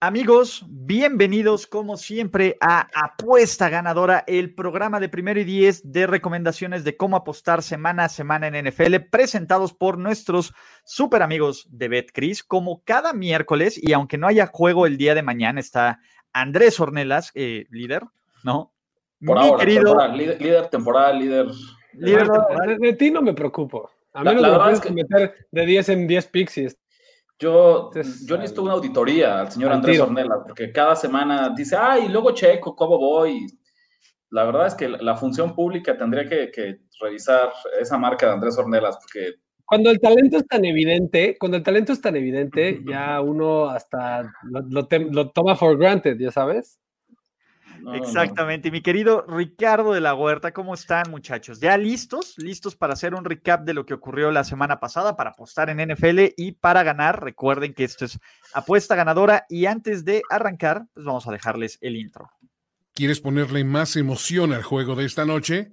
Amigos, bienvenidos como siempre a Apuesta Ganadora, el programa de primero y diez de recomendaciones de cómo apostar semana a semana en NFL, presentados por nuestros super amigos de BetCris, como cada miércoles, y aunque no haya juego el día de mañana, está Andrés Ornelas, eh, líder, ¿no? Por ahora, temporal, líder, temporal, líder. líder De, ti no me preocupo. A menos la, la que meter de 10 en 10 pixies. Yo, yo necesito una auditoría al señor Andrés Ornelas, porque cada semana dice, ay, luego checo, ¿cómo voy? La verdad es que la, función pública tendría que, revisar esa marca de Andrés Ornelas, porque... Cuando el talento es tan evidente, cuando el talento es tan evidente, ya uno hasta lo, lo toma for granted, ya sabes. Exactamente. Mi querido Ricardo de la Huerta, ¿cómo están, muchachos? ¿Ya listos? ¿Listos para hacer un recap de lo que ocurrió la semana pasada, para apostar en NFL y para ganar? Recuerden que esto es apuesta ganadora y antes de arrancar, pues vamos a dejarles el intro. ¿Quieres ponerle más emoción al juego de esta noche?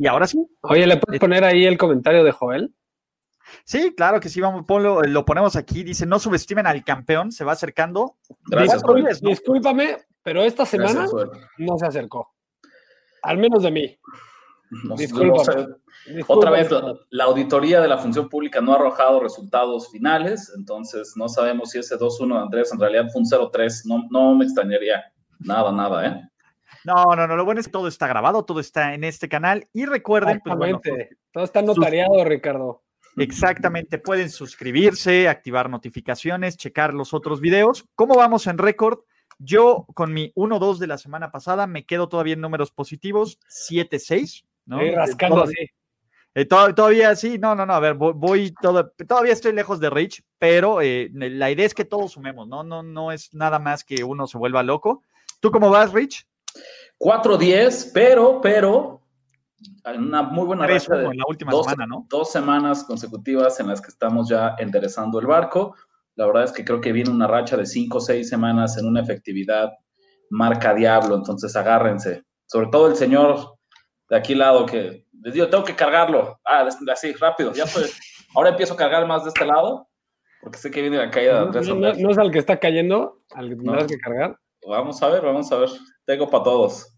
Y ahora sí. Oye, ¿le puedes poner ahí el comentario de Joel? Sí, claro que sí, vamos, ponlo, lo ponemos aquí. Dice, no subestimen al campeón, se va acercando. Gracias, Discúlpame, pero esta semana no se acercó. Al menos de mí. Discúlpame. Otra vez, la, auditoría de la función pública no ha arrojado resultados finales, entonces no sabemos si ese 2-1 de Andrés en realidad fue un 0-3. No, no me extrañaría nada, nada, ¿eh? No, no, no, lo bueno es que todo está grabado, todo está en este canal y recuerden, pues, todo está notariado, Ricardo. Exactamente, pueden suscribirse, activar notificaciones, checar los otros videos. ¿Cómo vamos en récord? Yo con mi 1-2 de la semana pasada me quedo todavía en números positivos, 7-6, ¿no? rascando así. Eh, todavía sí, no, no, no, a ver, voy, todo, todavía estoy lejos de Rich, pero eh, la idea es que todos sumemos, ¿no? No, no es nada más que uno se vuelva loco. ¿Tú cómo vas, Rich? 4-10, pero, pero, una muy buena racha de la última dos, semana, ¿no? Dos semanas consecutivas en las que estamos ya enderezando el barco. La verdad es que creo que viene una racha de 5 o 6 semanas en una efectividad marca diablo, entonces agárrense. Sobre todo el señor de aquí lado que les digo, tengo que cargarlo. Ah, así, rápido, ya estoy. Ahora empiezo a cargar más de este lado, porque sé que viene la caída. No, no, es al que está cayendo, al que tendrás que cargar. Vamos a ver, vamos a ver. Tengo para todos.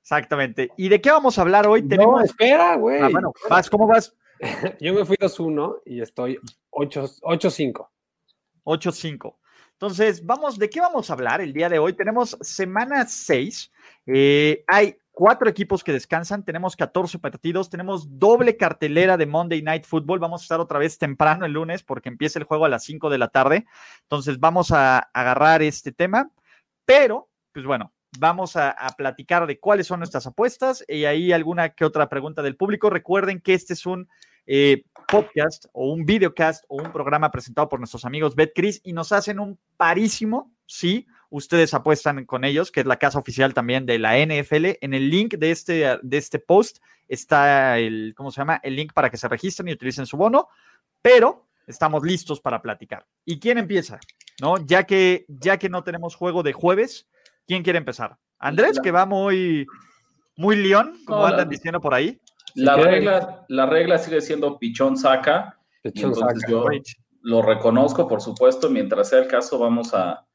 Exactamente. ¿Y de qué vamos a hablar hoy? No, espera, güey. Ah, bueno, vas, ¿cómo vas? Yo me fui 2-1 y estoy 8-5. 8-5. Entonces, vamos, ¿de qué vamos a hablar el día de hoy? Tenemos semana 6. Eh, hay cuatro equipos que descansan, tenemos 14 partidos, tenemos doble cartelera de Monday Night Football. Vamos a estar otra vez temprano el lunes porque empieza el juego a las 5 de la tarde. Entonces, vamos a agarrar este tema. Pero, pues bueno, vamos a, platicar de cuáles son nuestras apuestas y ahí alguna que otra pregunta del público. Recuerden que este es un eh, podcast o un videocast o un programa presentado por nuestros amigos BetCris y nos hacen un parísimo, sí, ustedes apuestan con ellos, que es la casa oficial también de la NFL. En el link de este, de este post está el, ¿cómo se llama? El link para que se registren y utilicen su bono, pero estamos listos para platicar. ¿Y quién empieza? ¿No? Ya que, ya que no tenemos juego de jueves, ¿quién quiere empezar? Andrés, que va muy, muy león, como andan diciendo por ahí. La regla, la regla sigue siendo pichón saca. entonces yo lo reconozco, por supuesto. Mientras sea el caso, vamos a,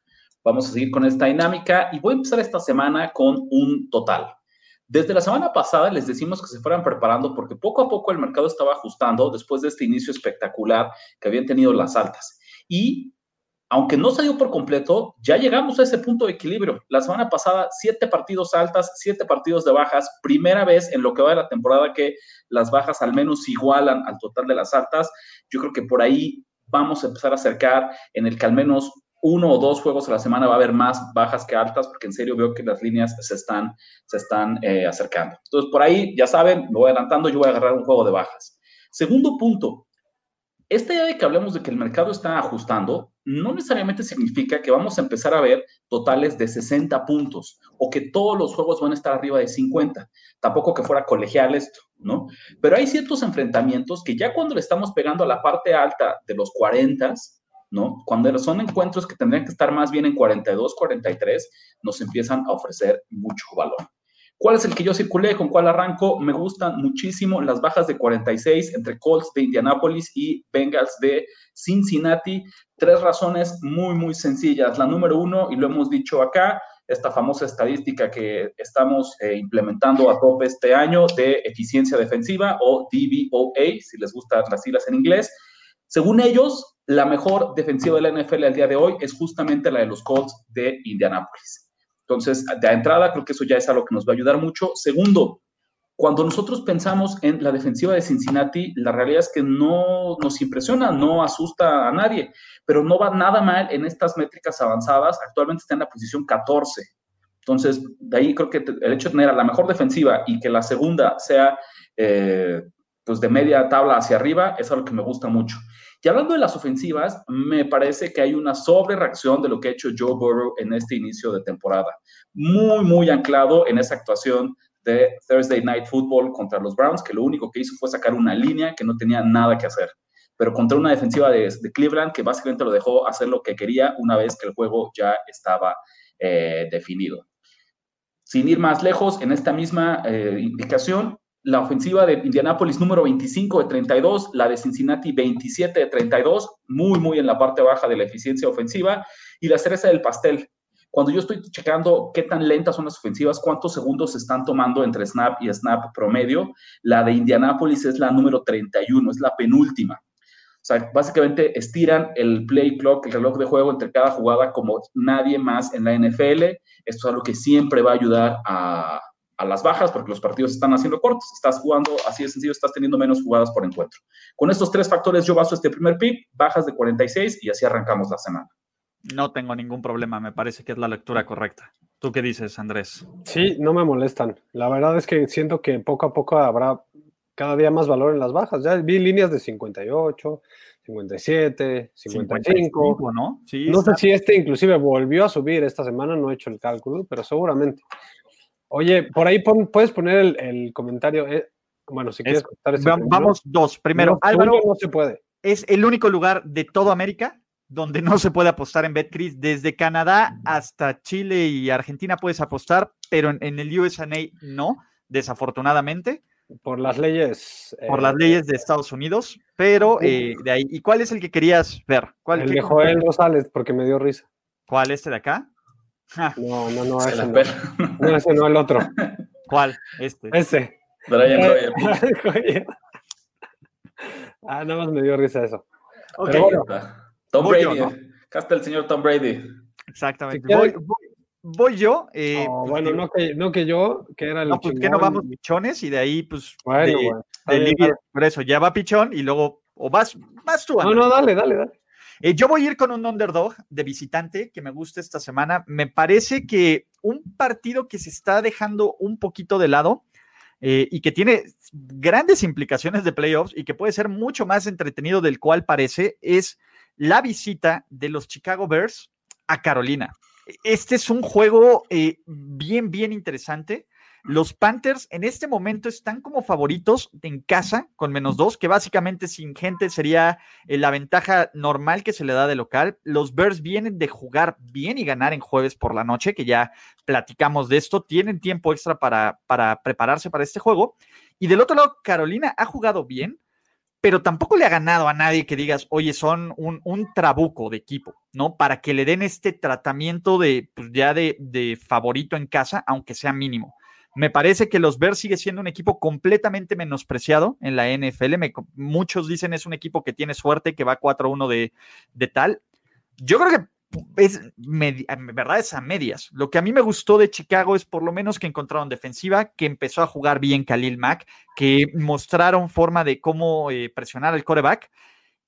vamos a seguir con esta dinámica. Y voy a empezar esta semana con un total. Desde la semana pasada les decimos que se fueran preparando porque poco a poco el mercado estaba ajustando después de este inicio espectacular que habían tenido las altas. Y aunque no se dio por completo, ya llegamos a ese punto de equilibrio. La semana pasada, siete partidos altas, siete partidos de bajas. Primera vez en lo que va de la temporada que las bajas al menos igualan al total de las altas. Yo creo que por ahí vamos a empezar a acercar en el que al menos uno o dos juegos a la semana va a haber más bajas que altas, porque en serio veo que las líneas se están, se están eh, acercando. Entonces, por ahí, ya saben, me voy adelantando, yo voy a agarrar un juego de bajas. Segundo punto, esta idea de que hablemos de que el mercado está ajustando, no necesariamente significa que vamos a empezar a ver totales de 60 puntos o que todos los juegos van a estar arriba de 50. Tampoco que fuera colegial esto, ¿no? Pero hay ciertos enfrentamientos que ya cuando le estamos pegando a la parte alta de los 40, ¿no? Cuando son encuentros que tendrían que estar más bien en 42, 43, nos empiezan a ofrecer mucho valor. ¿Cuál es el que yo circulé? ¿Con cuál arranco? Me gustan muchísimo las bajas de 46 entre Colts de Indianapolis y Bengals de Cincinnati. Tres razones muy, muy sencillas. La número uno, y lo hemos dicho acá, esta famosa estadística que estamos eh, implementando a tope este año de eficiencia defensiva o DVOA, si les gustan las siglas en inglés. Según ellos, la mejor defensiva de la NFL al día de hoy es justamente la de los Colts de Indianapolis. Entonces, de entrada, creo que eso ya es algo que nos va a ayudar mucho. Segundo, cuando nosotros pensamos en la defensiva de Cincinnati, la realidad es que no nos impresiona, no asusta a nadie, pero no va nada mal en estas métricas avanzadas. Actualmente está en la posición 14. Entonces, de ahí creo que el hecho de tener a la mejor defensiva y que la segunda sea eh, pues de media tabla hacia arriba es algo que me gusta mucho. Y hablando de las ofensivas, me parece que hay una sobrereacción de lo que ha hecho Joe Burrow en este inicio de temporada. Muy, muy anclado en esa actuación de Thursday Night Football contra los Browns, que lo único que hizo fue sacar una línea que no tenía nada que hacer. Pero contra una defensiva de, Cleveland que básicamente lo dejó hacer lo que quería una vez que el juego ya estaba eh, definido. Sin ir más lejos, en esta misma eh, indicación, la ofensiva de Indianapolis número 25 de 32, la de Cincinnati 27 de 32, muy, muy en la parte baja de la eficiencia ofensiva, y la cereza del pastel. Cuando yo estoy checando qué tan lentas son las ofensivas, cuántos segundos se están tomando entre snap y snap promedio, la de Indianapolis es la número 31, es la penúltima. O sea, básicamente estiran el play clock, el reloj de juego entre cada jugada como nadie más en la NFL. Esto es algo que siempre va a ayudar a, a las bajas porque los partidos están haciendo cortos, estás jugando así de sencillo, estás teniendo menos jugadas por encuentro. Con estos tres factores yo baso este primer pick, bajas de 46 y así arrancamos la semana. No tengo ningún problema, me parece que es la lectura correcta. ¿Tú qué dices, Andrés? Sí, no me molestan. La verdad es que siento que poco a poco habrá cada día más valor en las bajas. Ya vi líneas de 58, 57, 55, ¿no? Sí, no sé si este inclusive volvió a subir esta semana, no he hecho el cálculo, pero seguramente. Oye, por ahí puedes poner el, comentario. Eh, bueno, si quieres Vamos dos. Primero, Álvaro. No se puede. Es el único lugar de toda América donde no se puede apostar en BetCris. Desde Canadá hasta Chile y Argentina puedes apostar, pero en, el USA no, desafortunadamente. Por las leyes. Por las leyes de eh, Estados Unidos, pero eh, de ahí. ¿Y cuál es el que querías ver? ¿Cuál, el de Joel Rosales, porque me dio risa. ¿Cuál? ¿Este de acá? No, no, no, ese no. no. ese no, el otro. ¿Cuál? Este. Ese. Brian ah, nada más me dio risa eso. Okay. Tom Brady. Acá está el señor Tom Brady. Exactamente. voy, yo. Eh, pues, bueno, no que, no que yo, que era el. No, pues que no vamos pichones y de ahí, pues. Bueno, Por eso, ya va pichón y luego. O vas, vas tú. No, no, dale, dale, dale. Eh, yo voy a ir con un underdog de visitante que me gusta esta semana. Me parece que un partido que se está dejando un poquito de lado eh, y que tiene grandes implicaciones de playoffs y que puede ser mucho más entretenido del cual parece es la visita de los Chicago Bears a Carolina. Este es un juego eh, bien, bien interesante. Los Panthers en este momento están como favoritos en casa con menos dos, que básicamente sin gente sería eh, la ventaja normal que se le da de local. Los Bears vienen de jugar bien y ganar en jueves por la noche, que ya platicamos de esto. Tienen tiempo extra para, para prepararse para este juego. Y del otro lado, Carolina ha jugado bien, pero tampoco le ha ganado a nadie que digas, oye, son un, un trabuco de equipo, ¿no? Para que le den este tratamiento de, pues, ya de, de favorito en casa, aunque sea mínimo. Me parece que los Bears sigue siendo un equipo completamente menospreciado en la NFL. muchos dicen es un equipo que tiene suerte, que va 4-1 de, de, tal. Yo creo que es en verdad es a medias. Lo que a mí me gustó de Chicago es por lo menos que encontraron defensiva, que empezó a jugar bien Khalil Mack, que mostraron forma de cómo eh, presionar al coreback.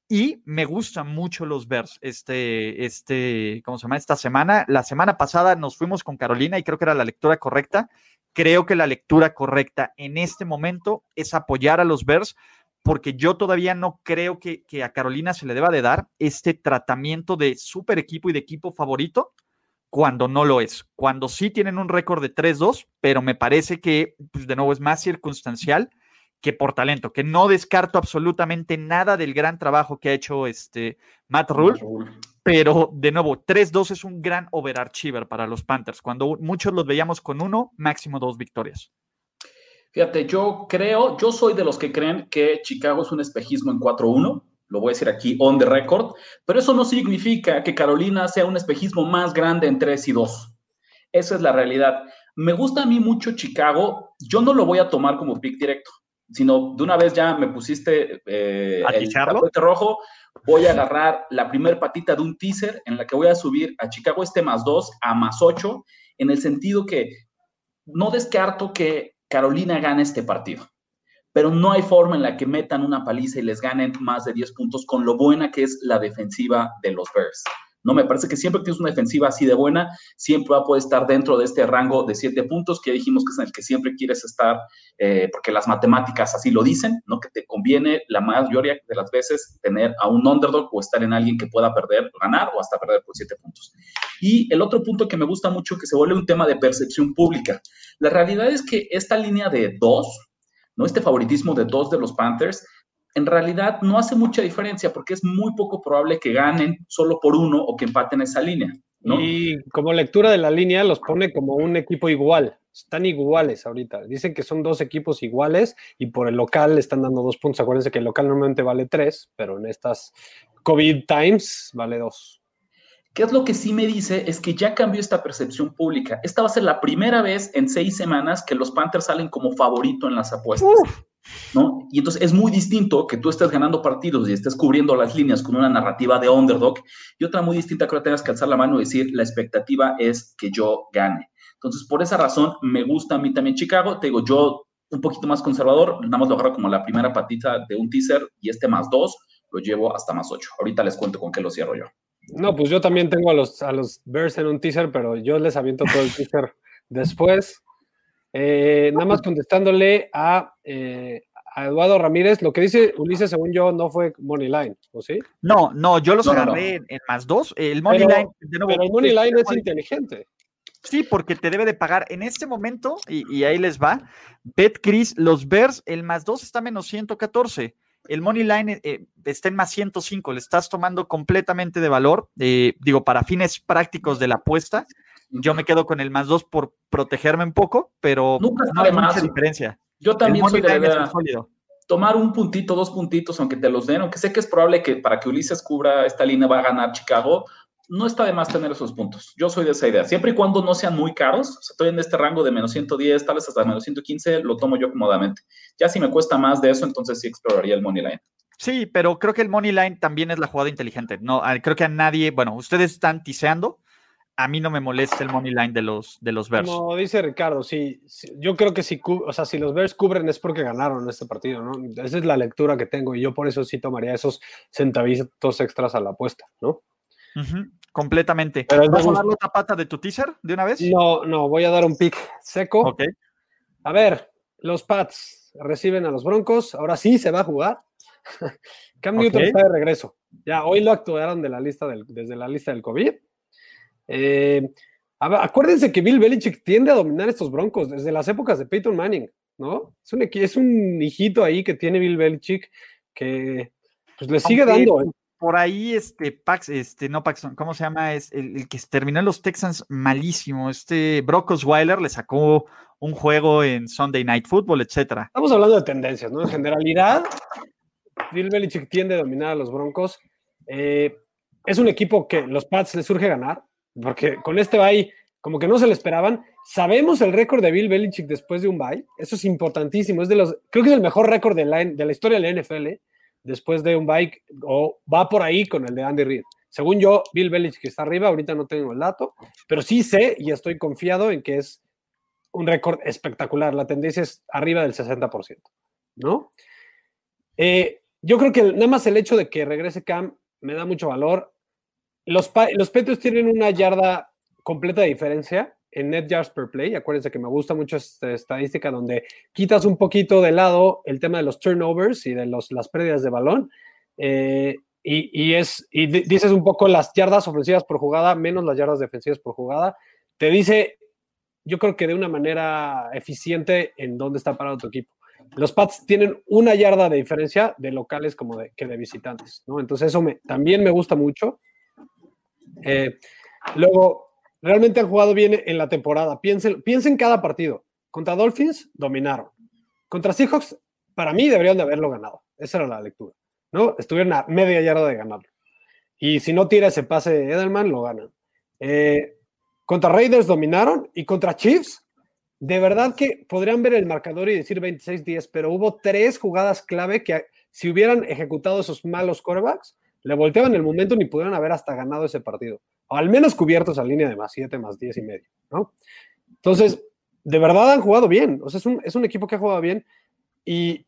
Y me gustan mucho los Bears este, este, ¿cómo se llama? Esta semana. La semana pasada nos fuimos con Carolina y creo que era la lectura correcta. Creo que la lectura correcta en este momento es apoyar a los Bears porque yo todavía no creo que, a Carolina se le deba de dar este tratamiento de super equipo y de equipo favorito cuando no lo es. Cuando sí tienen un récord de 3-2, pero me parece que, pues de nuevo, es más circunstancial que por talento, que no descarto absolutamente nada del gran trabajo que ha hecho este Matt Rule, pero de nuevo, 3-2 es un gran overachiever para los Panthers, cuando muchos los veíamos con uno, máximo dos victorias. Fíjate, yo creo, yo soy de los que creen que Chicago es un espejismo en 4-1, lo voy a decir aquí on the record, pero eso no significa que Carolina sea un espejismo más grande en 3 y 2. Esa es la realidad. Me gusta a mí mucho Chicago, yo no lo voy a tomar como pick directo sino de una vez ya me pusiste eh, el tapete rojo, voy a agarrar la primer patita de un teaser en la que voy a subir a Chicago este más 2 a más 8, en el sentido que no descarto que Carolina gane este partido, pero no hay forma en la que metan una paliza y les ganen más de 10 puntos con lo buena que es la defensiva de los Bears. ¿No? Me parece que siempre que tienes una defensiva así de buena, siempre va a poder estar dentro de este rango de siete puntos que dijimos que es en el que siempre quieres estar, eh, porque las matemáticas así lo dicen, ¿no? Que te conviene la mayoría de las veces tener a un underdog o estar en alguien que pueda perder, ganar o hasta perder por siete puntos. Y el otro punto que me gusta mucho, que se vuelve un tema de percepción pública. La realidad es que esta línea de dos, ¿no? Este favoritismo de dos de los Panthers en realidad no hace mucha diferencia porque es muy poco probable que ganen solo por uno o que empaten esa línea. Y como lectura de la línea los pone como un equipo igual. Están iguales ahorita. Dicen que son dos equipos iguales y por el local están dando dos puntos. Acuérdense que el local normalmente vale tres, pero en estas COVID times vale dos. ¿Qué es lo que sí me dice? Es que ya cambió esta percepción pública. Esta va a ser la primera vez en seis semanas que los Panthers salen como favorito en las apuestas. ¿No? Y entonces es muy distinto que tú estés ganando partidos y estés cubriendo las líneas con una narrativa de underdog y otra muy distinta que ahora tengas que alzar la mano y decir, la expectativa es que yo gane. Entonces, por esa razón, me gusta a mí también Chicago. Te digo, yo un poquito más conservador, nada más lo agarro como la primera patita de un teaser y este más dos lo llevo hasta más ocho. Ahorita les cuento con qué lo cierro yo. No, pues yo también tengo a los, a los Bears en un teaser, pero yo les aviento todo el teaser después. Eh, nada más contestándole eh, a, Eduardo Ramírez, lo que dice Ulises, según yo, no fue Money Line, ¿o sí? No, no, yo los agarré En, más dos. El Money Line, pero el Money Line es inteligente. Sí, porque te debe de pagar en este momento, y, ahí les va, Bet Chris, los Bears, el más dos está menos 114. El Money Line eh, está en más 105, le estás tomando completamente de valor, digo, para fines prácticos de la apuesta. Yo me quedo con el más dos por protegerme un poco, pero no hay mucha diferencia. Yo también soy de tomar un puntito, dos puntitos, aunque te los den, aunque sé que es probable que para que Ulises cubra esta línea va a ganar Chicago, no está de más tener esos puntos. Yo soy de esa idea. Siempre y cuando no sean muy caros, estoy en este rango de menos 110, tal vez hasta menos 115, lo tomo yo cómodamente. Ya si me cuesta más de eso, entonces sí exploraría el money line. Sí, pero creo que el money line también es la jugada inteligente. No, creo que a nadie, bueno, ustedes están tiseando, a mí no me molesta el money line de los, de los Bears. Como dice Ricardo, sí, yo creo que si, o sea, si los Bears cubren es porque ganaron este partido, ¿no? Esa es la lectura que tengo y yo por eso sí tomaría esos centavitos extras a la apuesta, ¿no? completamente. Pero ¿Vas a dar otra pata de tu teaser de una vez? No, no, voy a dar un pick seco. Ok. A ver, los Pats reciben a los Broncos, ahora sí se va a jugar. Cam Newton está de regreso. Ya, hoy lo actuaron de la lista del, desde la lista del COVID eh, acuérdense que Bill Belichick tiende a dominar estos broncos desde las épocas de Peyton Manning, ¿no? Es un, es un hijito ahí que tiene Bill Belichick que pues le sigue dando. ¿eh? Por ahí, este, Pax, este, no Paxton, ¿cómo se llama? Es el, que terminó en los Texans malísimo. Este Brock Osweiler le sacó un juego en Sunday Night Football, etcétera. Estamos hablando de tendencias, ¿no? En generalidad, Bill Belichick tiende a dominar a los Broncos. Eh, es un equipo que los Pats les surge ganar porque con este bye como que no se lo esperaban. Sabemos el récord de Bill Belichick después de un bye, eso es importantísimo, es de los, creo que es el mejor récord de la, de la historia de la NFL después de un bye, o va por ahí con el de Andy Reid. Según yo, Bill Belichick está arriba, ahorita no tengo el dato, pero sí sé y estoy confiado en que es un récord espectacular, la tendencia es arriba del 60%, ¿no? Eh, yo creo que nada más el hecho de que regrese Cam me da mucho valor. Los, los Patriots tienen una yarda completa de diferencia en net yards per play. Acuérdense que me gusta mucho esta estadística donde quitas un poquito de lado el tema de los turnovers y de los, las pérdidas de balón. Eh, y, es, y dices un poco las yardas ofensivas por jugada menos las yardas defensivas por jugada. Te dice, yo creo que de una manera eficiente en dónde está parado tu equipo. Los Pats tienen una yarda de diferencia de locales como de, que de visitantes, ¿no? Entonces eso me, también me gusta mucho. Eh, luego, realmente han jugado bien en la temporada. Piensen, piensen cada partido. Contra Dolphins, dominaron. Contra Seahawks, para mí deberían de haberlo ganado. Esa era la lectura. ¿no? Estuvieron a media yarda de ganarlo. Y si no tira ese pase Edelman, lo ganan. Eh, contra Raiders dominaron y contra Chiefs, de verdad que podrían ver el marcador y decir 26-10, pero hubo tres jugadas clave que si hubieran ejecutado esos malos quarterbacks, le volteaban el momento ni pudieran haber hasta ganado ese partido. O al menos cubiertos a línea de más 7, más 10 y medio, ¿no? Entonces, de verdad han jugado bien. O sea, es un, es un equipo que ha jugado bien. Y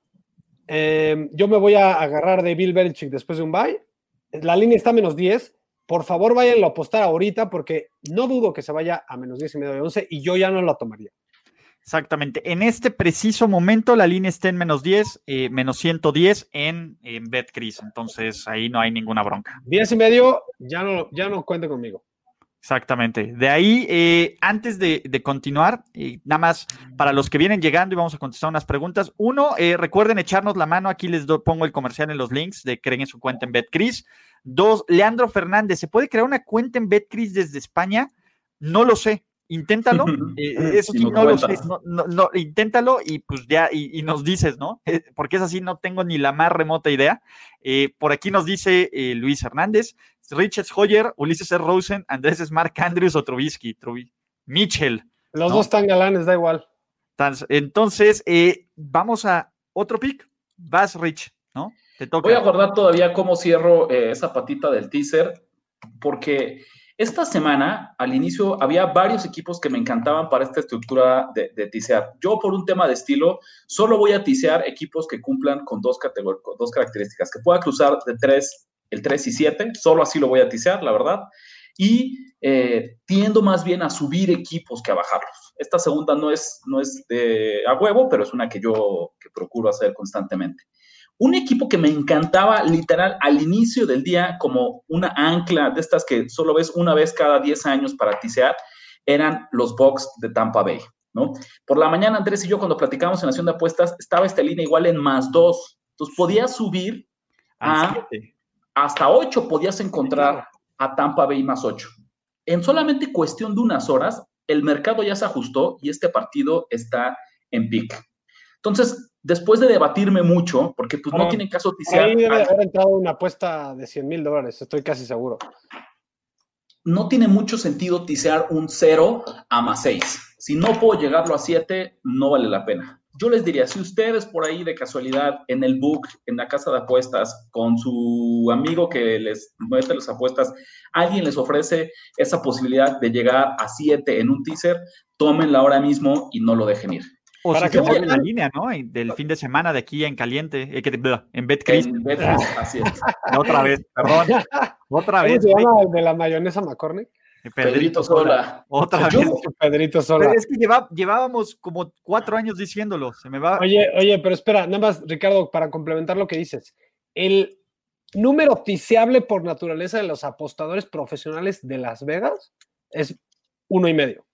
eh, yo me voy a agarrar de Bill Belichick después de un bye. La línea está a menos 10. Por favor, váyanlo a apostar ahorita porque no dudo que se vaya a menos 10 y medio de 11 y yo ya no la tomaría. Exactamente. En este preciso momento la línea está en menos 10, eh, menos 110 en, en BetCris. Entonces ahí no hay ninguna bronca. 10 y medio, ya no, ya no cuente conmigo. Exactamente. De ahí, eh, antes de, continuar, nada más para los que vienen llegando y vamos a contestar unas preguntas. Uno, eh, recuerden echarnos la mano. Aquí les pongo el comercial en los links de creen en su cuenta en BetCris. Dos, Leandro Fernández, ¿se puede crear una cuenta en BetCris desde España? No lo sé. Inténtalo, eh, eso sí, no lo sé, no, inténtalo y pues ya, y, nos dices, ¿no? Eh, porque es así, no tengo ni la más remota idea. Eh, por aquí nos dice Luis Hernández, Richard Hoyer, Ulises R. Rosen, Andrés es Mark Andrews o Trubisky, Mitchell. Los dos están galanes, da igual. Entonces, vamos a otro pick. Vas, Rich, ¿no? Te toca. Voy a acordar todavía cómo cierro esa patita del teaser, porque esta semana, al inicio, había varios equipos que me encantaban para esta estructura de, tisear. Yo, por un tema de estilo, solo voy a tisear equipos que cumplan con dos, dos características, que pueda cruzar de tres, el 3 y 7, solo así lo voy a tisear, la verdad. Y eh, tiendo más bien a subir equipos que a bajarlos. Esta segunda no es, no es de a huevo, pero es una que yo que procuro hacer constantemente. Un equipo que me encantaba literal al inicio del día como una ancla de estas que solo ves una vez cada 10 años para tisear, eran los Bucks de Tampa Bay, ¿no? Por la mañana, Andrés y yo, cuando platicamos en Nación de Apuestas, estaba esta línea igual en más 2. Entonces podías subir a hasta 8, podías encontrar a Tampa Bay más 8. En solamente cuestión de unas horas, el mercado ya se ajustó y este partido está en pick. Entonces, después de debatirme mucho, porque pues no tiene caso oficial. Ahí debe haber entrado una apuesta de 100 mil dólares, estoy casi seguro. No tiene mucho sentido tisear un 0 a más 6. Si no puedo llegarlo a 7, no vale la pena. Yo les diría, si ustedes por ahí de casualidad en el book, en la casa de apuestas, con su amigo que les muestra las apuestas, alguien les ofrece esa posibilidad de llegar a 7 en un teaser, tómenla ahora mismo y no lo dejen ir. O para que que la línea, ¿no? Del fin de semana de aquí en caliente, eh, en BetCris. En así es. Otra vez, perdón. Otra vez. ¿Cómo se llama el de la mayonesa McCormick? Pedrito, Sola. Otra vez. Pedrito Sola. Pero es que llevábamos como cuatro años diciéndolo. Se me va. Oye, oye, pero espera, nada más, Ricardo, para complementar lo que dices. El número oficiable por naturaleza de los apostadores profesionales de Las Vegas es uno y medio.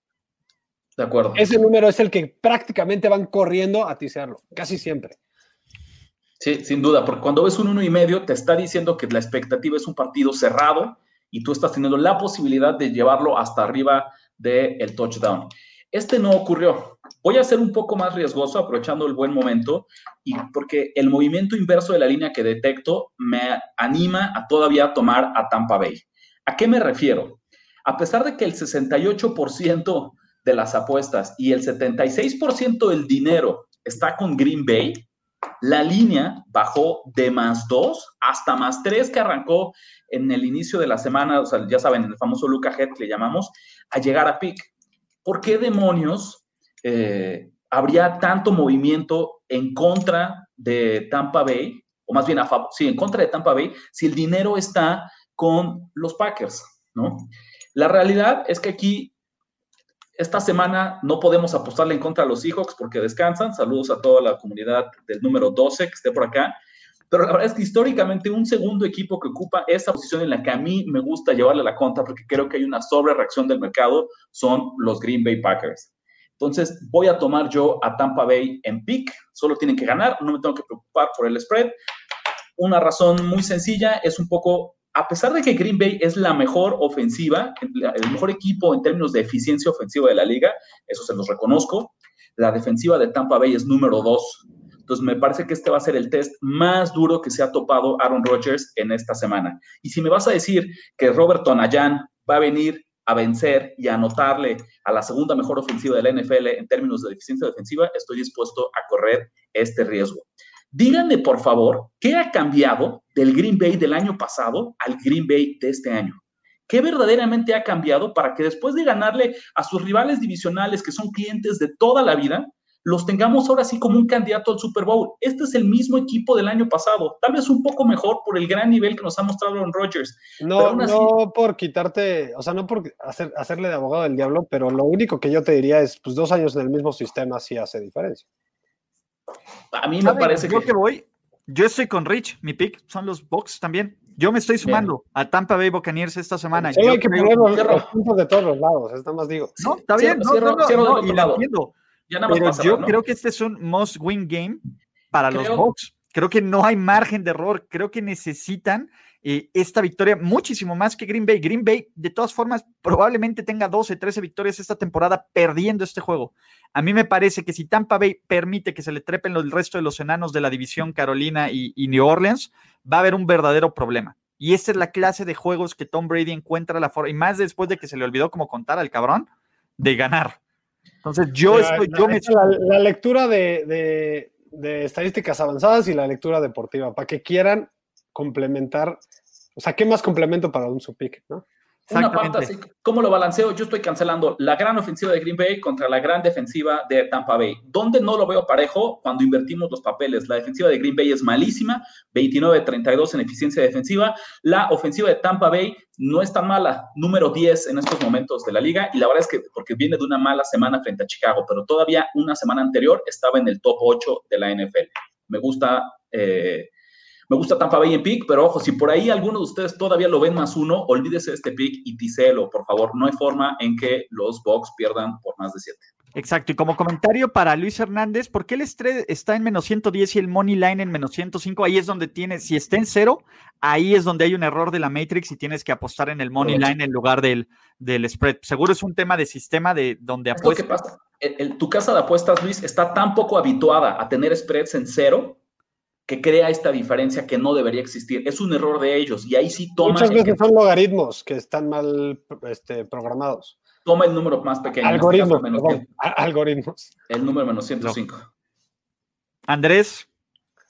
De acuerdo. Ese número es el que prácticamente van corriendo a tisearlo, casi siempre. Sí, sin duda, porque cuando ves un uno y medio, te está diciendo que la expectativa es un partido cerrado y tú estás teniendo la posibilidad de llevarlo hasta arriba del touchdown. Este no ocurrió. Voy a ser un poco más riesgoso aprovechando el buen momento y porque el movimiento inverso de la línea que detecto me anima a todavía tomar a Tampa Bay. ¿A qué me refiero? A pesar de que el 68% de las apuestas y el 76% del dinero está con Green Bay, la línea bajó de más 2 hasta más 3 que arrancó en el inicio de la semana, o sea, ya saben, el famoso Luca Head le llamamos, a llegar a pick. ¿Por qué demonios eh, habría tanto movimiento en contra de Tampa Bay, o más bien a favor, sí, en contra de Tampa Bay, si el dinero está con los Packers, ¿no? La realidad es que aquí esta semana no podemos apostarle en contra a los Seahawks porque descansan. Saludos a toda la comunidad del número 12 que esté por acá. Pero la verdad es que históricamente un segundo equipo que ocupa esa posición en la que a mí me gusta llevarle la contra porque creo que hay una sobre reacción del mercado son los Green Bay Packers. Entonces voy a tomar yo a Tampa Bay en pick. Solo tienen que ganar, no me tengo que preocupar por el spread. Una razón muy sencilla es un poco a pesar de que Green Bay es la mejor ofensiva, el mejor equipo en términos de eficiencia ofensiva de la liga, eso se los reconozco, la defensiva de Tampa Bay es número dos. Entonces, me parece que este va a ser el test más duro que se ha topado Aaron Rodgers en esta semana. Y si me vas a decir que Robert Tonayan va a venir a vencer y a anotarle a la segunda mejor ofensiva de la NFL en términos de eficiencia defensiva, estoy dispuesto a correr este riesgo. Díganme, por favor, ¿qué ha cambiado del Green Bay del año pasado al Green Bay de este año? ¿Qué verdaderamente ha cambiado para que después de ganarle a sus rivales divisionales, que son clientes de toda la vida, los tengamos ahora sí como un candidato al Super Bowl? Este es el mismo equipo del año pasado, tal vez un poco mejor por el gran nivel que nos ha mostrado Aaron Rodgers. No, no por quitarte, o sea, no por hacer, hacerle de abogado del diablo, pero lo único que yo te diría es, pues dos años en el mismo sistema sí hace diferencia. A mí me parece que... que voy, yo estoy con Rich, mi pick son los Bucks también. Yo me estoy sumando a Tampa Bay Buccaneers esta semana. yo hay que poner los, puntos de todos los lados, está más digo. No, está bien, no, no, y lo entiendo. Pero yo creo que este es un must win game para los Bucks. Creo que no hay margen de error. Creo que necesitan eh, esta victoria muchísimo más que Green Bay. Green Bay, de todas formas, probablemente tenga 12, 13 victorias esta temporada perdiendo este juego. A mí me parece que si Tampa Bay permite que se le trepen el resto de los enanos de la división Carolina y, New Orleans, va a haber un verdadero problema. Y esta es la clase de juegos que Tom Brady encuentra la forma, y más después de que se le olvidó como contar al cabrón, de ganar. Entonces yo estoy, yo me... La, lectura de, de estadísticas avanzadas y la lectura deportiva, para que quieran complementar, o sea, ¿qué más complemento para un subpick, no? Una parte así, ¿cómo lo balanceo? Yo estoy cancelando la gran ofensiva de Green Bay contra la gran defensiva de Tampa Bay. ¿Dónde no lo veo parejo? Cuando invertimos los papeles. La defensiva de Green Bay es malísima, 29-32 en eficiencia defensiva. La ofensiva de Tampa Bay no es tan mala, número 10 en estos momentos de la liga. Y la verdad es que porque viene de una mala semana frente a Chicago, pero todavía una semana anterior estaba en el top 8 de la NFL. Me gusta. Eh, me gusta Tampa Bay en pick, pero ojo, si por ahí alguno de ustedes todavía lo ven más uno, olvídese de este pick y tiselo, por favor. No hay forma en que los Bucks pierdan por más de siete. Exacto, y como comentario para Luis Hernández, ¿por qué el estrés está en menos 110 y el money line en menos 105? Ahí es donde tiene, si está en cero, ahí es donde hay un error de la Matrix y tienes que apostar en el money line en lugar del, del spread. Seguro es un tema de sistema de donde apuestas. ¿Qué pasa? tu casa de apuestas, Luis, está tan poco habituada a tener spreads en cero que crea esta diferencia que no debería existir. Es un error de ellos y ahí sí toma... Muchas veces son logaritmos que están mal este, programados. Toma el número más pequeño. Este algoritmos, algoritmos. El número menos 105. Andrés,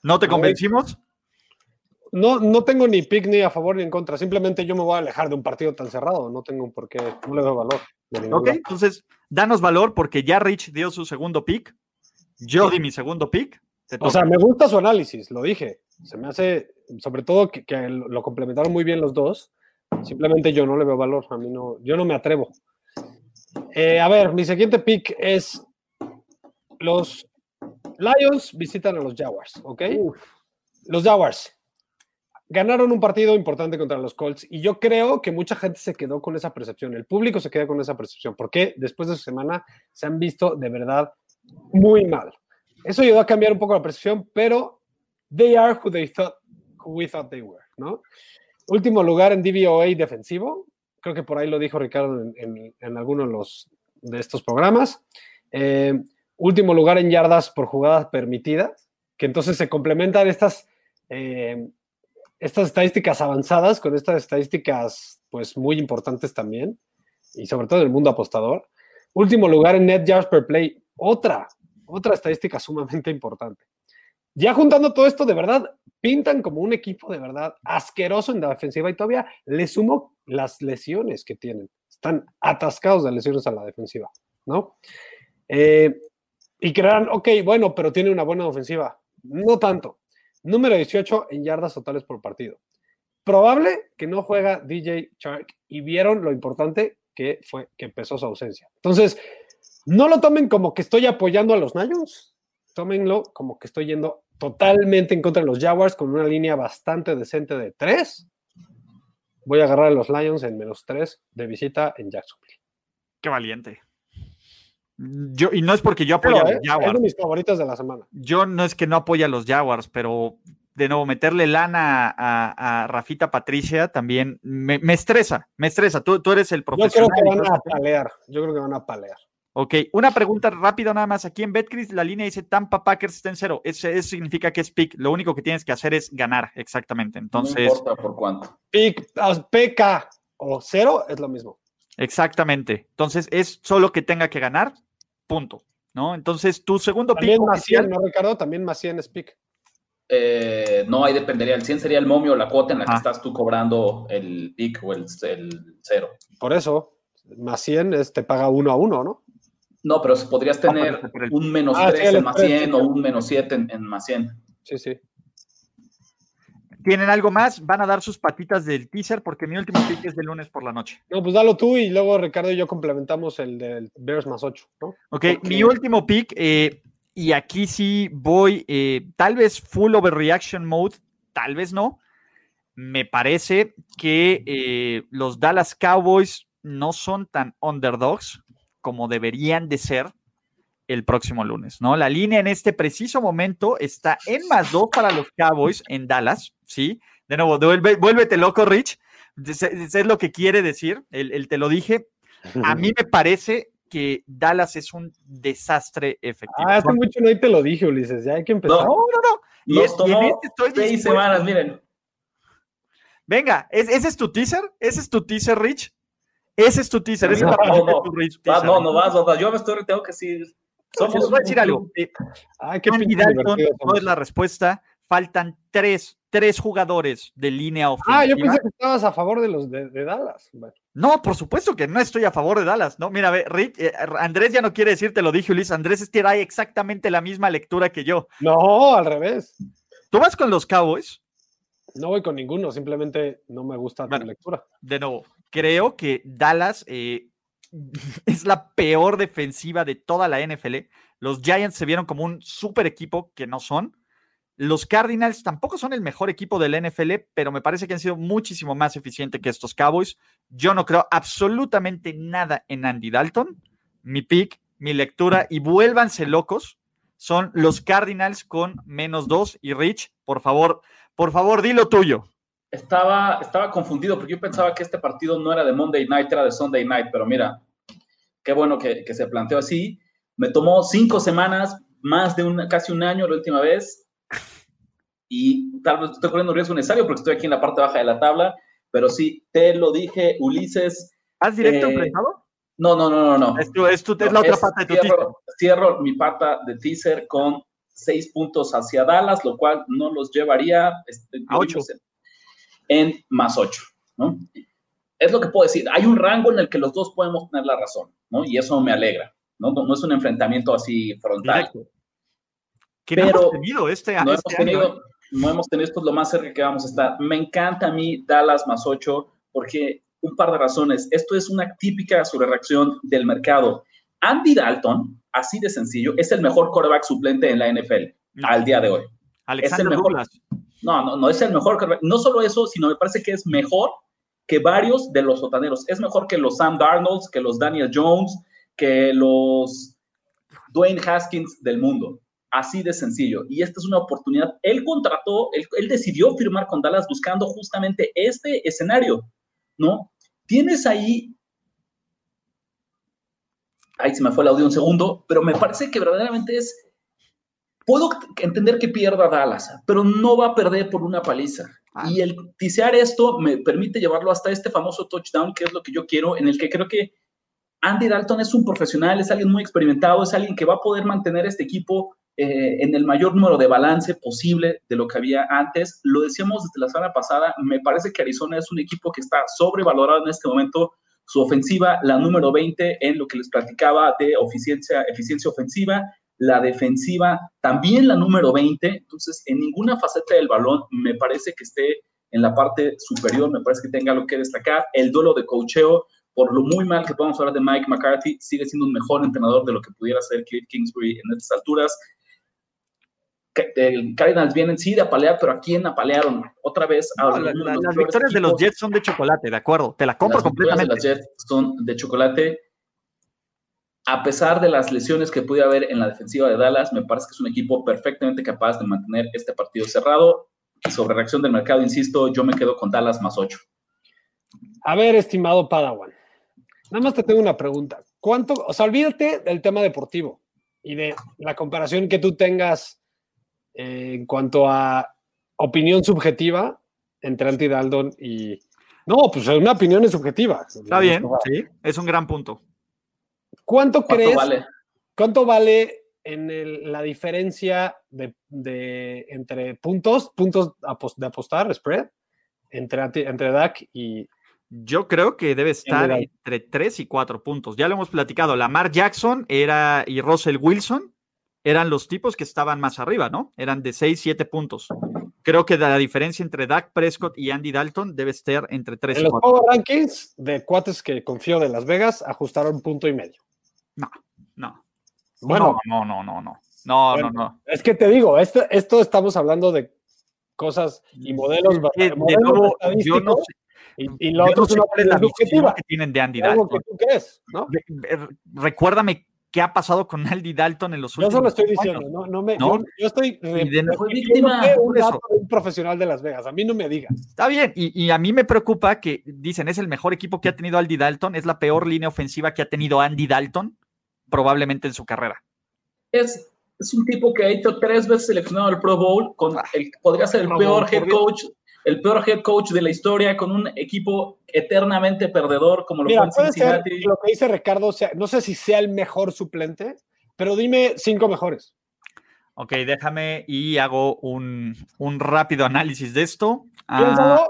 ¿no te convencimos? No, no tengo ni pick ni a favor ni en contra. Simplemente yo me voy a alejar de un partido tan cerrado. No tengo un por qué, no le doy valor. Ok, entonces danos valor porque ya Rich dio su segundo pick. Yo di mi segundo pick. O sea, me gusta su análisis, lo dije. Se me hace, sobre todo que, lo complementaron muy bien los dos. Simplemente yo no le veo valor, a mí no, yo no me atrevo. Eh, a ver, mi siguiente pick es los Lions visitan a los Jaguars, ¿ok? Los Jaguars ganaron un partido importante contra los Colts y yo creo que mucha gente se quedó con esa percepción, el público se queda con esa percepción, porque después de su semana se han visto de verdad muy mal. Eso ayudó a cambiar un poco la percepción, pero they are who, they thought, who we thought they were, ¿no? Último lugar en DVOA defensivo, creo que por ahí lo dijo Ricardo en, en, alguno de, los, de estos programas. Eh, último lugar en yardas por jugadas permitidas, que entonces se complementan estas, eh, estas estadísticas avanzadas con estas estadísticas pues muy importantes también, y sobre todo en el mundo apostador. Último lugar en net yards per play, otra, otra estadística sumamente importante. Ya juntando todo esto, de verdad, pintan como un equipo de verdad asqueroso en la defensiva y todavía le sumo las lesiones que tienen. Están atascados de lesiones a la defensiva, ¿no? Eh, y creerán, ok, bueno, pero tiene una buena ofensiva. No tanto. Número 18 en yardas totales por partido. Probable que no juega DJ Shark y vieron lo importante que fue que empezó su ausencia. Entonces, no lo tomen como que estoy apoyando a los Lions, tómenlo como que estoy yendo totalmente en contra de los Jaguars con una línea bastante decente de 3. Voy a agarrar a los Lions en menos 3 de visita en Jacksonville. Qué valiente. Yo, y no es porque yo apoye a los eh, Jaguars. Es de mis favoritas de la semana. Yo no es que no apoye a los Jaguars, pero de nuevo, meterle lana a, Rafita Patricia también me, estresa, me estresa. Tú, tú eres el profesional. Yo creo que van a palear, yo creo que van a palear. Ok, una pregunta rápida nada más. Aquí en Betcris la línea dice Tampa Packers está en cero. Eso, significa que es pick. Lo único que tienes que hacer es ganar, exactamente. Entonces. No importa por cuánto. Pick, PK o cero es lo mismo. Exactamente. Entonces es solo que tenga que ganar, punto. ¿No? Entonces tu segundo También pick. También ¿no, Ricardo? También más 100 es pick. Eh, no, ahí dependería. El 100 sería el momio o la cuota en la que estás tú cobrando el pick o el, cero. Por eso, más 100 es, te paga uno a uno, ¿no? No, pero podrías tener un menos 3 ah, en más 100 o un menos 7 en, más 100. Sí, sí. ¿Tienen algo más? Van a dar sus patitas del teaser porque mi último pick es de lunes por la noche. No, pues dalo tú y luego Ricardo y yo complementamos el del Bears más 8, ¿no? Ok, mi último pick, eh, y aquí sí voy, eh, tal vez full overreaction mode, tal vez no. Me parece que eh, los Dallas Cowboys no son tan underdogs como deberían de ser el próximo lunes, ¿no? La línea en este preciso momento está en más dos para los Cowboys en Dallas, ¿sí? De nuevo, vuélvete loco, Rich. Es lo que quiere decir, el te lo dije. A mí me parece que Dallas es un desastre efectivo. Ah, hace mucho no te lo dije, Ulises, ya hay que empezar. No, no, no. Y, es, tomó este estoy seis semanas, miren. Venga, ¿ese es tu teaser? ¿Ese es tu teaser, Rich? Ese es tu teaser. No, no, no, no, no, no vas, yo me estoy, tengo que decir. Somos Les voy a decir algo. Ay, qué Dalton no es la respuesta. Faltan tres, tres jugadores de línea ofensiva. Ah, yo pensé que estabas a favor de los de, Dallas. No, por supuesto que no estoy a favor de Dallas. No, mira, Rick, eh, Andrés ya no quiere decir, te lo dije, Ulises. Andrés es que hay exactamente la misma lectura que yo. No, al revés. ¿Tú vas con los Cowboys? No voy con ninguno, simplemente no me gusta la lectura. De nuevo, creo que Dallas eh, es la peor defensiva de toda la NFL. Los Giants se vieron como un super equipo que no son. Los Cardinals tampoco son el mejor equipo del NFL, pero me parece que han sido muchísimo más eficientes que estos Cowboys. Yo no creo absolutamente nada en Andy Dalton. Mi pick, mi lectura y vuélvanse locos son los Cardinals con menos dos. Y Rich, por favor, por favor, dilo tuyo. Estaba, estaba confundido porque yo pensaba que este partido no era de Monday Night, era de Sunday Night, pero mira, qué bueno que, se planteó así. Me tomó cinco semanas, más de casi un año la última vez y tal vez estoy corriendo riesgo necesario porque estoy aquí en la parte baja de la tabla, pero sí, te lo dije, Ulises. ¿Has directo eh, No, no, no, no, no. Es, la otra pata de tu cierro, cierro mi pata de teaser con seis puntos hacia Dallas, lo cual no los llevaría este, a ocho. En, más ocho, ¿no? Es lo que puedo decir. Hay un rango en el que los dos podemos tener la razón, ¿no? Y eso me alegra, ¿no? No, es un enfrentamiento así frontal. Que pero no hemos tenido este, no este hemos tenido, no hemos tenido esto es lo más cerca que vamos a estar. Me encanta a mí Dallas más 8 porque un par de razones. Esto es una típica sobrereacción del mercado. Andy Dalton, así de sencillo, es el mejor quarterback suplente en la NFL al día de hoy. es el mejor. No, no, no es el mejor. No solo eso, sino me parece que es mejor que varios de los sotaneros. Es mejor que los Sam Darnolds, que los Daniel Jones, que los Dwayne Haskins del mundo. Así de sencillo. Y esta es una oportunidad. Él contrató, él, decidió firmar con Dallas buscando justamente este escenario, ¿no? Tienes ahí ahí se me fue el audio un segundo, pero me parece que verdaderamente es, puedo entender que pierda Dallas, pero no va a perder por una paliza. Ah. Y el tisear esto me permite llevarlo hasta este famoso touchdown, que es lo que yo quiero, en el que creo que Andy Dalton es un profesional, es alguien muy experimentado, es alguien que va a poder mantener este equipo eh, en el mayor número de balance posible de lo que había antes. Lo decíamos desde la semana pasada, me parece que Arizona es un equipo que está sobrevalorado en este momento. Su ofensiva, la número 20 en lo que les platicaba de eficiencia, eficiencia ofensiva, la defensiva también la número 20. Entonces, en ninguna faceta del balón me parece que esté en la parte superior, me parece que tenga lo que destacar. El duelo de cocheo por lo muy mal que podamos hablar de Mike McCarthy, sigue siendo un mejor entrenador de lo que pudiera ser Cliff Kingsbury en estas alturas. El Cardinals vienen sí de apalear, pero ¿a quién apalearon? Otra vez. las victorias de los Jets son de chocolate, de acuerdo, te la compro completamente. Las Jets son de chocolate. A pesar de las lesiones que pude haber en la defensiva de Dallas, me parece que es un equipo perfectamente capaz de mantener este partido cerrado. Sobre reacción del mercado, insisto, yo me quedo con Dallas más 8. A ver, estimado Padawan, nada más te tengo una pregunta. ¿Cuánto, o sea, olvídate del tema deportivo y de la comparación que tú tengas eh, en cuanto a opinión subjetiva entre Anti Daldon y. No, pues una opinión es subjetiva. Está bien, sí, es un gran punto. ¿Cuánto, crees? Vale? ¿Cuánto vale en la diferencia de, entre puntos, puntos de apostar, spread, entre, entre DAC y. Yo creo que debe estar entre 3 y 4 puntos. Ya lo hemos platicado. Lamar Jackson era y Russell Wilson eran los tipos que estaban más arriba, ¿no? Eran de 6, 7 puntos. Creo que la diferencia entre Dak Prescott y Andy Dalton debe estar entre 3 y 4. En los Power Rankings de cuates que confío de Las Vegas ajustaron punto y medio. No, no. Bueno, no, no, no, no. No, no, no. Es que te digo, esto, esto estamos hablando de cosas y modelos, de, nuevo, yo no sé. Y, y lo otro es la visión que tienen de Andy Dalton. Que tú crees, ¿no? Recuérdame qué ha pasado con Andy Dalton en los últimos Yo solo estoy diciendo, no, no me, Yo, estoy víctima un, un profesional de Las Vegas, a mí no me diga. Está bien, y, y, a mí me preocupa que dicen es el mejor equipo que ha tenido Andy Dalton, es la peor línea ofensiva que ha tenido Andy Dalton probablemente en su carrera. Es, es un tipo que ha hecho tres veces seleccionado al Pro Bowl, con ah, el, podría ser el peor head coach, el peor head coach de la historia, con un equipo eternamente perdedor como lo fue en Cincinnati. lo que dice Ricardo, sea, no sé si sea el mejor suplente, pero dime cinco mejores. Ok, déjame y hago un, un rápido análisis de esto. Ah,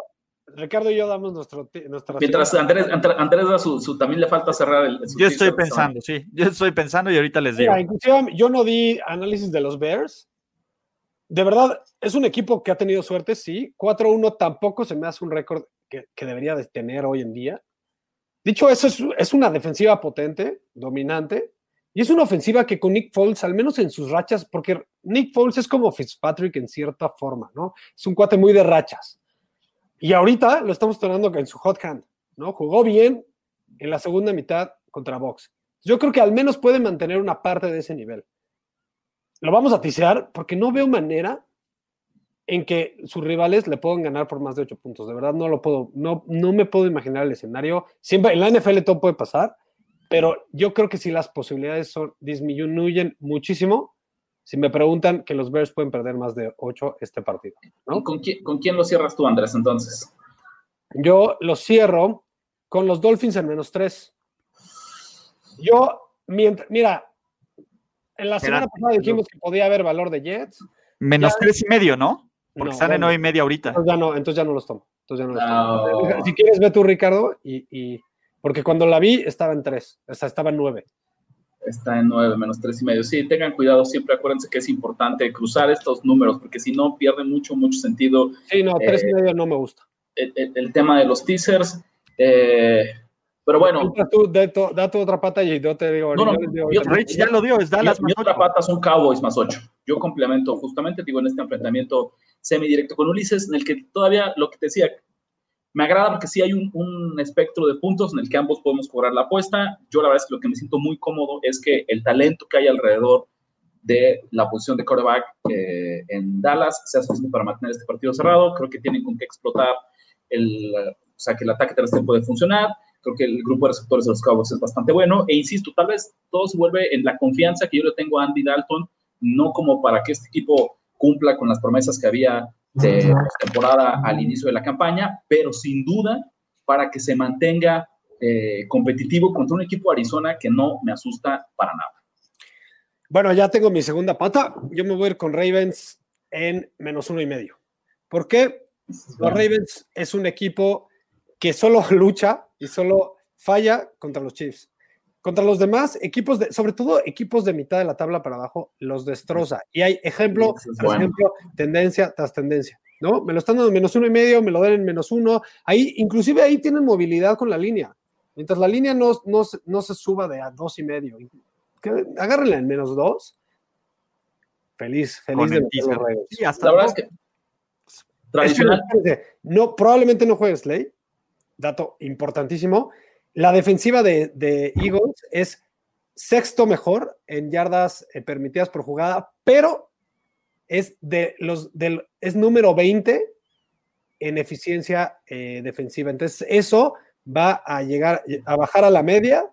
Ricardo y yo damos nuestro, nuestra. Mientras Andrés, Andrés da su, también le falta cerrar el. yo estoy pensando, sí. Yo estoy pensando y ahorita les digo. inclusive yo no di análisis de los Bears. De verdad, es un equipo que ha tenido suerte, sí. 4-1 tampoco se me hace un récord que, debería de tener hoy en día. Dicho eso, es, es una defensiva potente, dominante, y es una ofensiva que con Nick Foles, al menos en sus rachas, porque Nick Foles es como Fitzpatrick en cierta forma, ¿no? Es un cuate muy de rachas. Y ahorita lo estamos tornando en su hot hand, ¿no? Jugó bien en la segunda mitad contra Box. Yo creo que al menos puede mantener una parte de ese nivel. Lo vamos a tisear porque no veo manera en que sus rivales le puedan ganar por más de ocho puntos. De verdad no lo puedo, no, no me puedo imaginar el escenario. Siempre en la NFL todo puede pasar, pero yo creo que si las posibilidades son, disminuyen muchísimo, si me preguntan que los Bears pueden perder más de 8 este partido. ¿Con, quién, lo cierras tú, Andrés, entonces? Yo lo cierro con los Dolphins en menos 3. Yo, mira, en la semana pasada dijimos que podía haber valor de Jets. Menos 3 y medio, ¿no? Porque están en 9 y media ahorita. Entonces ya no, entonces ya no los tomo. Entonces ya no los tomo. Si quieres, ve tú, Ricardo, y, porque cuando la vi estaba en 3, o sea, estaba en 9 está en 9 menos 3 y medio. Sí, tengan cuidado siempre, acuérdense que es importante cruzar estos números, porque si no pierde mucho, mucho sentido. Sí, no, 3 y eh, medio no me gusta. El, tema de los teasers. Eh, pero bueno. da tu otra pata y yo te digo. No, no, ya lo dio, es Dallas mi, otra pata son Cowboys más 8. Yo complemento justamente, digo, en este enfrentamiento semidirecto con Ulises, en el que todavía lo que te decía, me agrada porque sí hay un, espectro de puntos en el que ambos podemos cobrar la apuesta. Yo la verdad es que lo que me siento muy cómodo es que el talento que hay alrededor de la posición de quarterback eh, en Dallas sea suficiente para mantener este partido cerrado. Creo que tienen con qué explotar el, o sea, que el ataque terrestre puede funcionar. Creo que el grupo de receptores de los Cowboys es bastante bueno. E insisto, tal vez todo se vuelve en la confianza que yo le tengo a Andy Dalton, no como para que este equipo cumpla con las promesas que había de temporada al inicio de la campaña, pero sin duda para que se mantenga eh, competitivo contra un equipo de Arizona que no me asusta para nada. Bueno, ya tengo mi segunda pata. Yo me voy a ir con Ravens en menos uno y medio. ¿Por qué? Los Ravens es un equipo que solo lucha y solo falla contra los Chiefs. Contra los demás equipos, de, sobre todo equipos de mitad de la tabla para abajo, los destroza. Y hay ejemplo tras ejemplo, tendencia tras tendencia. ¿no? Me lo están dando en menos uno y medio, me lo dan en menos uno. Ahí, inclusive ahí tienen movilidad con la línea. Mientras la línea no, no, se suba de a dos y medio, agárrenla en menos dos. Feliz, feliz de los Sí, hasta la verdad es que tradicional. no, probablemente no juegues Slay. Dato importantísimo. La defensiva de, de Eagles es sexto mejor en yardas eh, permitidas por jugada, pero es de los del es número 20 en eficiencia eh, defensiva. Entonces, eso va a llegar a bajar a la media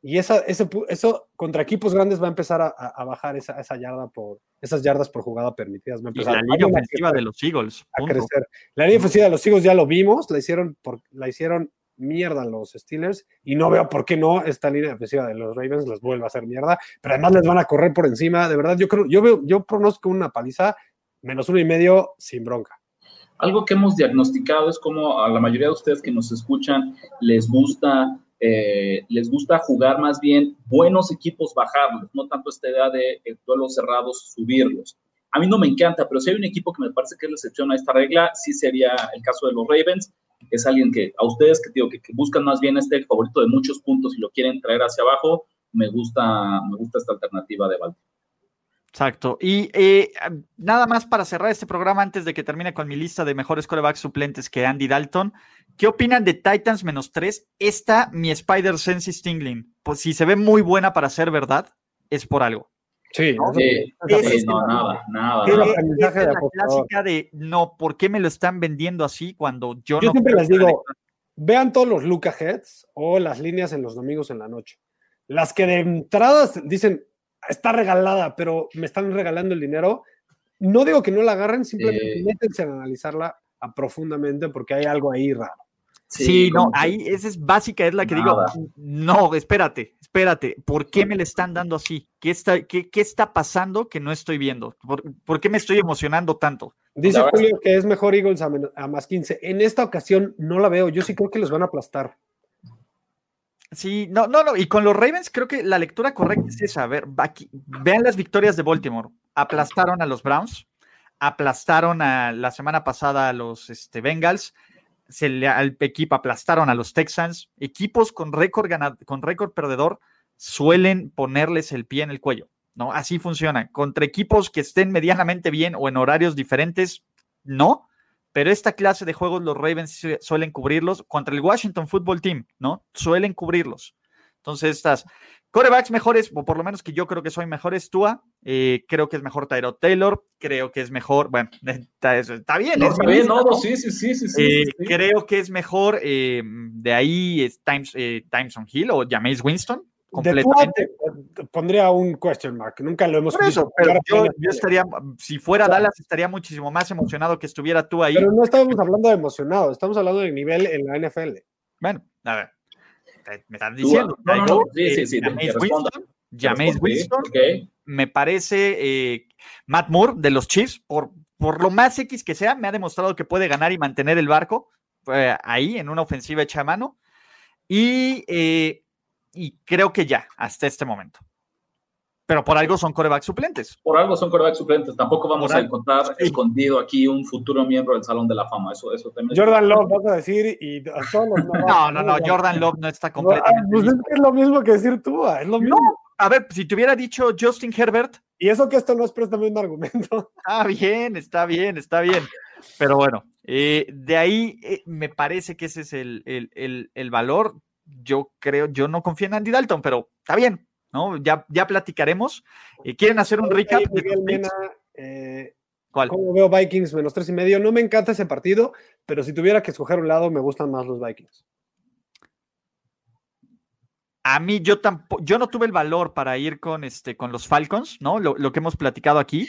y esa, ese, eso contra equipos grandes va a empezar a, bajar esa, esa, yarda por, esas yardas por jugada permitidas. Va a empezar, la línea ofensiva de los Eagles. A crecer. La línea ofensiva de los Eagles ya lo vimos, la hicieron, por, la hicieron mierda los Steelers y no veo por qué no esta línea ofensiva de los Ravens les vuelva a hacer mierda, pero además les van a correr por encima, de verdad, yo creo, yo veo, yo pronóstico una paliza menos uno y medio sin bronca. Algo que hemos diagnosticado es como a la mayoría de ustedes que nos escuchan les gusta, eh, les gusta jugar más bien buenos equipos, bajarlos, no tanto esta idea de duelos cerrados, subirlos. A mí no me encanta, pero si hay un equipo que me parece que es la excepción a esta regla, sí sería el caso de los Ravens. Es alguien que a ustedes que, digo, que, buscan más bien este favorito de muchos puntos y lo quieren traer hacia abajo, me gusta, me gusta esta alternativa de Baltimore. Exacto. Y eh, nada más para cerrar este programa antes de que termine con mi lista de mejores corebacks suplentes que Andy Dalton. ¿Qué opinan de Titans menos 3? Esta, mi Spider Sense Stingling. Pues si se ve muy buena para ser verdad, es por algo. Sí, ¿no? no, nada, nada. Es, la clásica de no, ¿por qué me lo están vendiendo así cuando yo, yo siempre les digo, vean todos los look aheads o las líneas en los domingos en la noche. Las que de entradas dicen, está regalada, pero me están regalando el dinero. No digo que no la agarren, simplemente eh. métense a analizarla profundamente porque hay algo ahí raro. Sí, no, ahí esa es básica, es la que digo, no, espérate, espérate, ¿por qué me le están dando así? ¿Qué está, qué, qué está pasando que no estoy viendo? ¿Por, qué me estoy emocionando tanto? Dice Julio que es mejor Eagles a, a, más 15. En esta ocasión no la veo, yo sí creo que los van a aplastar. Sí, no, no, no. Y con los Ravens creo que la lectura correcta es esa. A ver, vean las victorias de Baltimore. Aplastaron a los Browns, aplastaron a la semana pasada a los este, Bengals, se le, al equipo aplastaron a los Texans. Equipos con récord con récord perdedor suelen ponerles el pie en el cuello. ¿no? Así funciona. Contra equipos que estén medianamente bien o en horarios diferentes, no pero esta clase de juegos los Ravens suelen cubrirlos contra el Washington Football Team, ¿no? Suelen cubrirlos. Entonces, estas corebacks mejores, o por lo menos que yo creo que soy mejores, Tua, eh, creo que es mejor Tyrod Taylor, creo que es mejor, bueno, está, bien. está bien, no, sí, sí, sí, sí, eh, Creo que es mejor, eh, de ahí es Times, Timeson Hill o Jameis Winston, completamente. pondría un question mark, nunca lo hemos visto. Pero yo, estaría, si fuera Dallas, estaría muchísimo más emocionado que estuviera tú ahí. Pero no estamos hablando de emocionado, estamos hablando de nivel en la NFL. Bueno, a ver, me están diciendo. sí, sí, sí, Jameis Winston, me parece eh, Matt Moore de los Chiefs, por, por lo más X que sea, me ha demostrado que puede ganar y mantener el barco eh, ahí en una ofensiva hecha a mano. Y eh, y creo que ya, hasta este momento. Pero por algo son corebacks suplentes. Por algo son corebacks suplentes. Tampoco vamos a encontrar escondido aquí un futuro miembro del Salón de la Fama. Eso, eso también Jordan Love, vas a decir, y a todos los No, no, no, Jordan Love no está completamente. Pues es, que es lo mismo que decir tú, es lo mismo. a ver, si te hubiera dicho Justin Herbert. Y eso que esto no es préstame un argumento. Está bien, está bien, está bien. Pero bueno, eh, de ahí eh, me parece que ese es el, el, el, el valor yo creo, yo no confío en Andy Dalton, pero está bien, ¿no? Ya, ya platicaremos. Eh, ¿Quieren hacer un recap? Eh, ¿Cuál? ¿Cómo veo Vikings menos tres y medio? No me encanta ese partido, pero si tuviera que escoger un lado, me gustan más los Vikings. A mí yo tampoco, yo no tuve el valor para ir con este con los Falcons, ¿no? Lo, que hemos platicado aquí.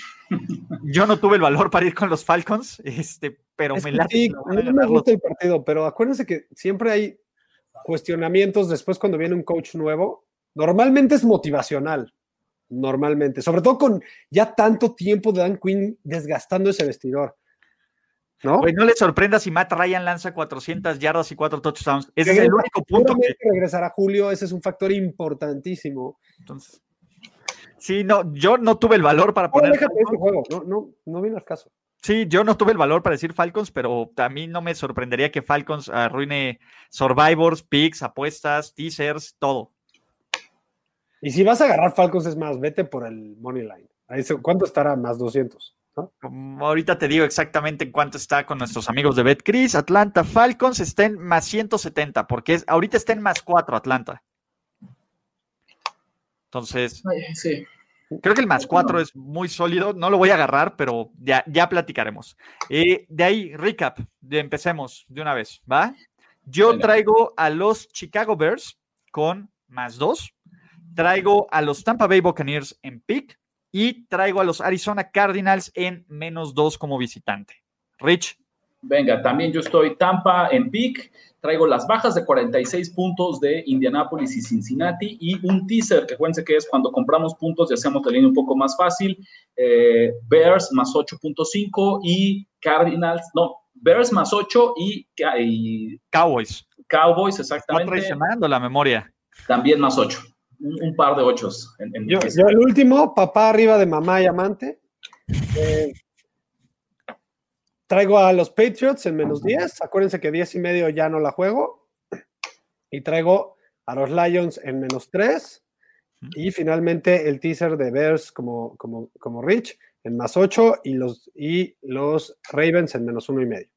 Yo no tuve el valor para ir con los Falcons, este, pero me la. Sí, no me gusta el partido, pero acuérdense que siempre hay cuestionamientos después cuando viene un coach nuevo, normalmente es motivacional. Normalmente, sobre todo con ya tanto tiempo de Dan Quinn desgastando ese vestidor. ¿No? Pues no le sorprenda si Matt Ryan lanza 400 yardas y 4 touchdowns. Ese es el único punto. Que... regresará Julio, ese es un factor importantísimo. Entonces, sí, no, yo no tuve el valor para poner. No, este juego, no, no, no viene al caso. Sí, yo no tuve el valor para decir Falcons, pero a mí no me sorprendería que Falcons arruine Survivors, picks, apuestas, teasers, todo. Y si vas a agarrar Falcons, es más, vete por el Money Line. ¿Cuánto estará? Más 200. Ahorita te digo exactamente en cuánto está con nuestros amigos de BetCris. Atlanta Falcons está en más 170, porque es, ahorita está en más 4 Atlanta. Entonces, sí. Creo que el más cuatro es muy sólido. No lo voy a agarrar, pero ya, ya platicaremos. Eh, de ahí, recap. empecemos de una vez, ¿va? Yo traigo a los Chicago Bears con más dos. Traigo a los Tampa Bay Buccaneers en pick. Y traigo a los Arizona Cardinals en menos dos como visitante. Rich. Venga, también yo estoy Tampa en pick traigo las bajas de 46 puntos de Indianapolis y Cincinnati y un teaser que cuente que es cuando compramos puntos y hacemos la línea un poco más fácil, eh, Bears más 8.5 y Cardinals, no, Bears más 8 y, Cowboys. Cowboys, exactamente. Está traicionando la memoria. También más 8. Un, par de 8. yo, el último, papá arriba de mamá y amante. Eh, Traigo a los Patriots en menos 10. Acuérdense que 10 y medio ya no la juego. Y traigo a los Lions en menos 3. Y finalmente el teaser de Bears como, como, como Rich en más 8 y los, y los Ravens en menos 1 y medio.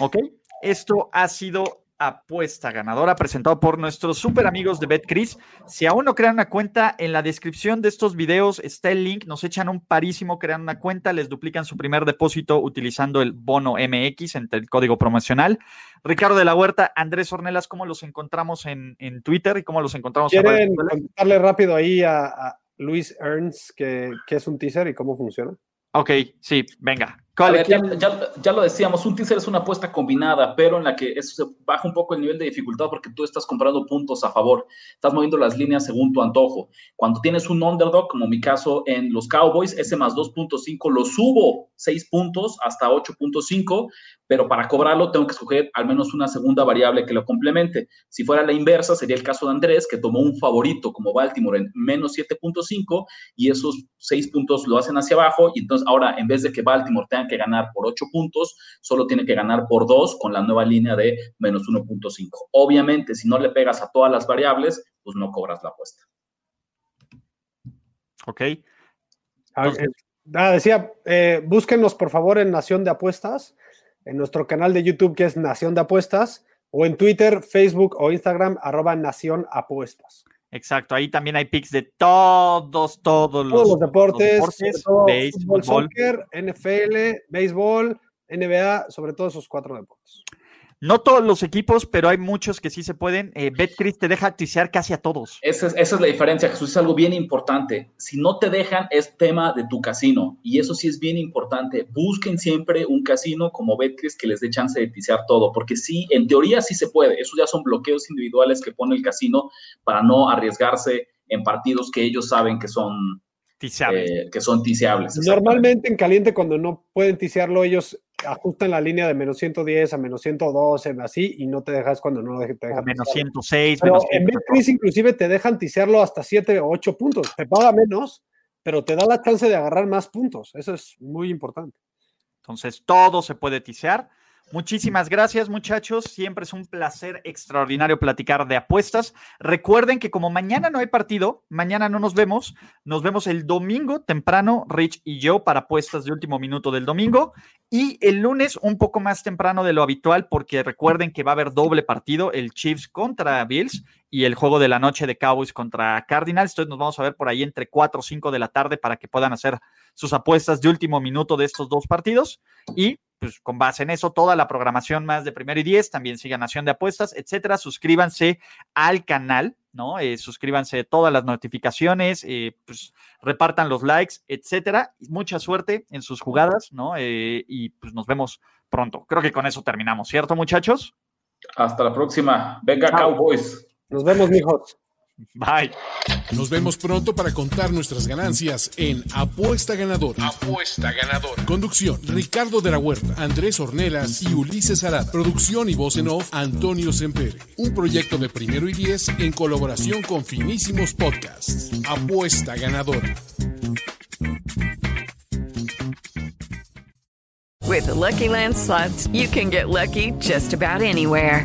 Ok, esto ha sido apuesta ganadora presentado por nuestros super amigos de BetCris. Si aún no crean una cuenta, en la descripción de estos videos está el link. Nos echan un parísimo, crean una cuenta, les duplican su primer depósito utilizando el bono MX entre el código promocional. Ricardo de la Huerta, Andrés Ornelas, ¿cómo los encontramos en, Twitter y cómo los encontramos? ¿Quieren contarle rápido ahí a, Luis Ernst que es un teaser y cómo funciona? Ok, sí, venga. Ya, lo decíamos, un teaser es una apuesta combinada, pero en la que eso se baja un poco el nivel de dificultad porque tú estás comprando puntos a favor, estás moviendo las líneas según tu antojo. Cuando tienes un underdog, como mi caso en los Cowboys, ese más 2.5 lo subo 6 puntos hasta 8.5, pero para cobrarlo tengo que escoger al menos una segunda variable que lo complemente. Si fuera la inversa, sería el caso de Andrés, que tomó un favorito como Baltimore en menos 7.5 y esos 6 puntos lo hacen hacia abajo y entonces ahora en vez de que Baltimore tenga que ganar por 8 puntos, solo tiene que ganar por 2 con la nueva línea de menos 1.5. Obviamente, si no le pegas a todas las variables, pues no cobras la apuesta. Ok. Ah, ah, decía, eh, búsquenos por favor en Nación de Apuestas en nuestro canal de YouTube que es Nación de Apuestas o en Twitter, Facebook o Instagram arroba Nación Apuestas. Exacto, ahí también hay pics de todos, todos los, deportes, béisbol, soccer, NFL, béisbol, NBA, sobre todo esos cuatro deportes. No todos los equipos, pero hay muchos que sí se pueden. Eh, BetCris te deja acticiar casi a todos. Esa es, esa es, la diferencia, Jesús. Es algo bien importante. Si no te dejan, es tema de tu casino. Y eso sí es bien importante. Busquen siempre un casino como BetCris que les dé chance de ticiar todo. Porque sí, en teoría sí se puede. Esos ya son bloqueos individuales que pone el casino para no arriesgarse en partidos que ellos saben que son eh, que son ticiables. Normalmente en caliente, cuando no pueden ticiarlo, ellos ajustan la línea de menos 110 a menos 112, así, y no te dejas cuando no te dejan. Menos 106, pero En Betcris inclusive te dejan ticiarlo hasta 7 o 8 puntos. Te paga menos, pero te da la chance de agarrar más puntos. Eso es muy importante. Entonces, todo se puede ticear. Muchísimas gracias, muchachos. Siempre es un placer extraordinario platicar de apuestas. Recuerden que como mañana no hay partido, mañana no nos vemos. Nos vemos el domingo temprano, Rich y yo, para apuestas de último minuto del domingo. Y el lunes un poco más temprano de lo habitual, porque recuerden que va a haber doble partido, el Chiefs contra Bills y el juego de la noche de Cowboys contra Cardinals. Entonces nos vamos a ver por ahí entre 4 o 5 de la tarde para que puedan hacer sus apuestas de último minuto de estos dos partidos. Y pues con base en eso, toda la programación más de primero y diez, también sigan Nación de Apuestas, etcétera. Suscríbanse al canal, ¿no? Eh, suscríbanse a todas las notificaciones, eh, pues repartan los likes, etcétera. Mucha suerte en sus jugadas, ¿no? Eh, y pues nos vemos pronto. Creo que con eso terminamos, ¿cierto, muchachos? Hasta la próxima. Venga, Cowboys. Nos vemos, mijos. Bye. Nos vemos pronto para contar nuestras ganancias en Apuesta Ganadora. Apuesta Ganadora. Conducción: Ricardo de la Huerta, Andrés Ornelas y Ulises Arada. Producción y voz en off: Antonio Sempere. Un proyecto de primero y diez en colaboración con Finísimos Podcasts. Apuesta Ganadora. With the Lucky Land slots, you can get lucky just about anywhere.